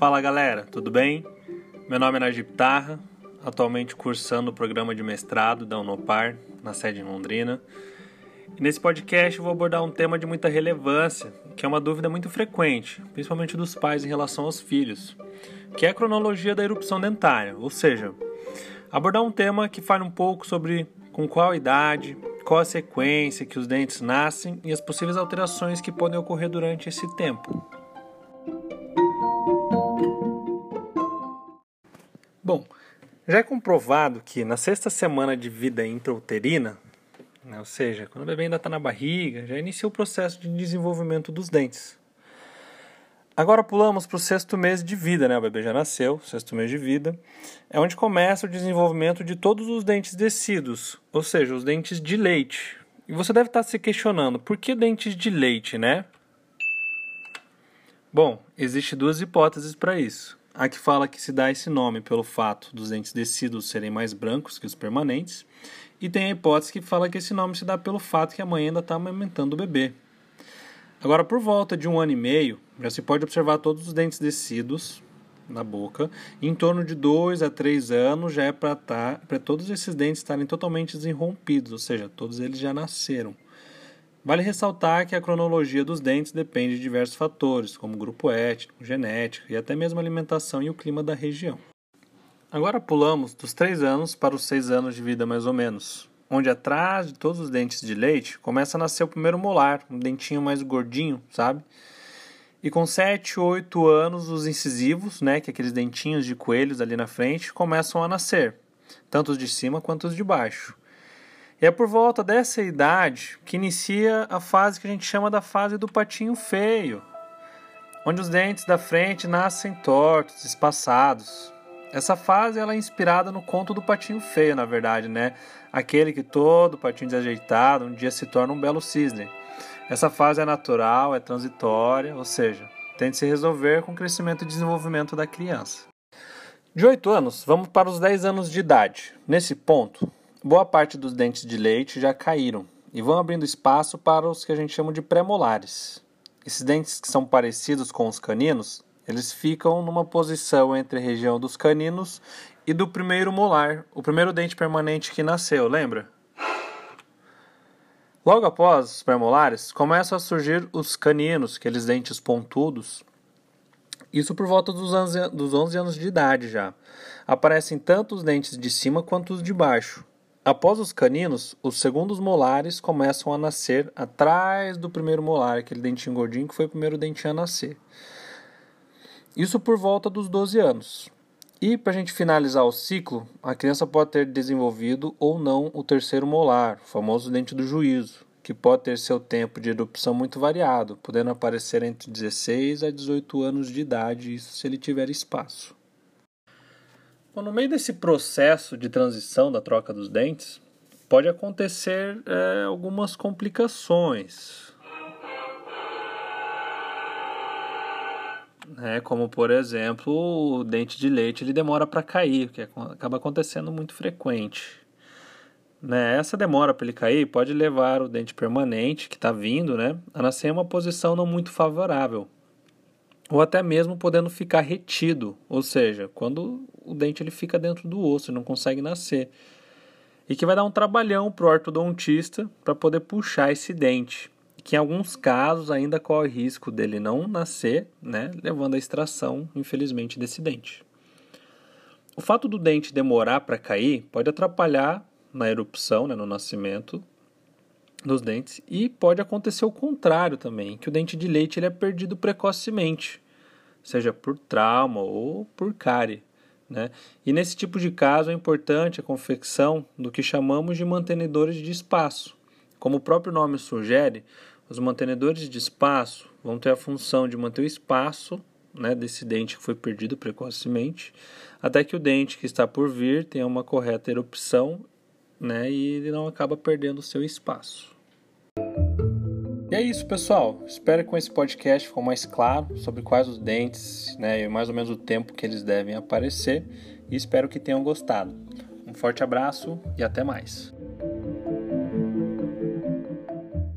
Fala galera, tudo bem? Meu nome é Najib Tarra, atualmente cursando o programa de mestrado da Unopar, na sede em Londrina. E nesse podcast eu vou abordar um tema de muita relevância, que é uma dúvida muito frequente, principalmente dos pais em relação aos filhos, que é a cronologia da erupção dentária, ou seja, abordar um tema que fale um pouco sobre com qual idade, qual a sequência que os dentes nascem e as possíveis alterações que podem ocorrer durante esse tempo. Bom, já é comprovado que na sexta semana de vida intrauterina, né, ou seja, quando o bebê ainda está na barriga, já inicia o processo de desenvolvimento dos dentes. Agora pulamos para o sexto mês de vida, né? O bebê já nasceu, sexto mês de vida. É onde começa o desenvolvimento de todos os dentes descidos, ou seja, os dentes de leite. E você deve estar se questionando, por que dentes de leite, né? Bom, existem duas hipóteses para isso. A que fala que se dá esse nome pelo fato dos dentes descidos serem mais brancos que os permanentes, e tem a hipótese que fala que esse nome se dá pelo fato que a mãe ainda está amamentando o bebê. Agora, por volta de um ano e meio, já se pode observar todos os dentes descidos na boca. Em torno de 2 a 3 anos já é para tá, todos esses dentes estarem totalmente desenrompidos, ou seja, todos eles já nasceram. Vale ressaltar que a cronologia dos dentes depende de diversos fatores, como grupo étnico, genética e até mesmo alimentação e o clima da região. Agora pulamos dos 3 anos para os 6 anos de vida, mais ou menos, onde atrás de todos os dentes de leite começa a nascer o primeiro molar, um dentinho mais gordinho, sabe? E com 7, 8 anos, os incisivos, né, que é aqueles dentinhos de coelhos ali na frente, começam a nascer, tanto os de cima quanto os de baixo. É por volta dessa idade que inicia a fase que a gente chama da fase do patinho feio, onde os dentes da frente nascem tortos, espaçados. Essa fase ela é inspirada no conto do patinho feio, na verdade, né? Aquele que todo patinho desajeitado um dia se torna um belo cisne. Essa fase é natural, é transitória, ou seja, tem de se resolver com o crescimento e desenvolvimento da criança. De 8 anos, vamos para os 10 anos de idade. Nesse ponto, boa parte dos dentes de leite já caíram e vão abrindo espaço para os que a gente chama de pré-molares. Esses dentes que são parecidos com os caninos, eles ficam numa posição entre a região dos caninos e do primeiro molar, o primeiro dente permanente que nasceu, lembra? Logo após os pré-molares, começam a surgir os caninos, aqueles dentes pontudos. Isso por volta dos 11, dos 11 anos de idade já. Aparecem tanto os dentes de cima quanto os de baixo. Após os caninos, os segundos molares começam a nascer atrás do primeiro molar, aquele dentinho gordinho que foi o primeiro dentinho a nascer. Isso por volta dos 12 anos. E para a gente finalizar o ciclo, a criança pode ter desenvolvido ou não o terceiro molar, o famoso dente do juízo, que pode ter seu tempo de erupção muito variado, podendo aparecer entre 16 a 18 anos de idade, isso se ele tiver espaço. Bom, no meio desse processo de transição da troca dos dentes, pode acontecer é, algumas complicações. É, como por exemplo, o dente de leite ele demora para cair, que acaba acontecendo muito frequente. Né? Essa demora para ele cair pode levar o dente permanente que está vindo né, a nascer em uma posição não muito favorável, ou até mesmo podendo ficar retido, ou seja, quando o dente ele fica dentro do osso não consegue nascer. E que vai dar um trabalhão para o ortodontista para poder puxar esse dente. Que em alguns casos ainda corre risco dele não nascer, né, levando à extração, infelizmente, desse dente. O fato do dente demorar para cair pode atrapalhar na erupção, né, no nascimento dos dentes, e pode acontecer o contrário também, que o dente de leite ele é perdido precocemente, seja por trauma ou por cárie. Né? E nesse tipo de caso é importante a confecção do que chamamos de mantenedores de espaço. Como o próprio nome sugere, os mantenedores de espaço vão ter a função de manter o espaço né, desse dente que foi perdido precocemente, até que o dente que está por vir tenha uma correta erupção né, e ele não acaba perdendo o seu espaço. E é isso, pessoal. Espero que com esse podcast ficou mais claro sobre quais os dentes né, e mais ou menos o tempo que eles devem aparecer. E espero que tenham gostado. Um forte abraço e até mais.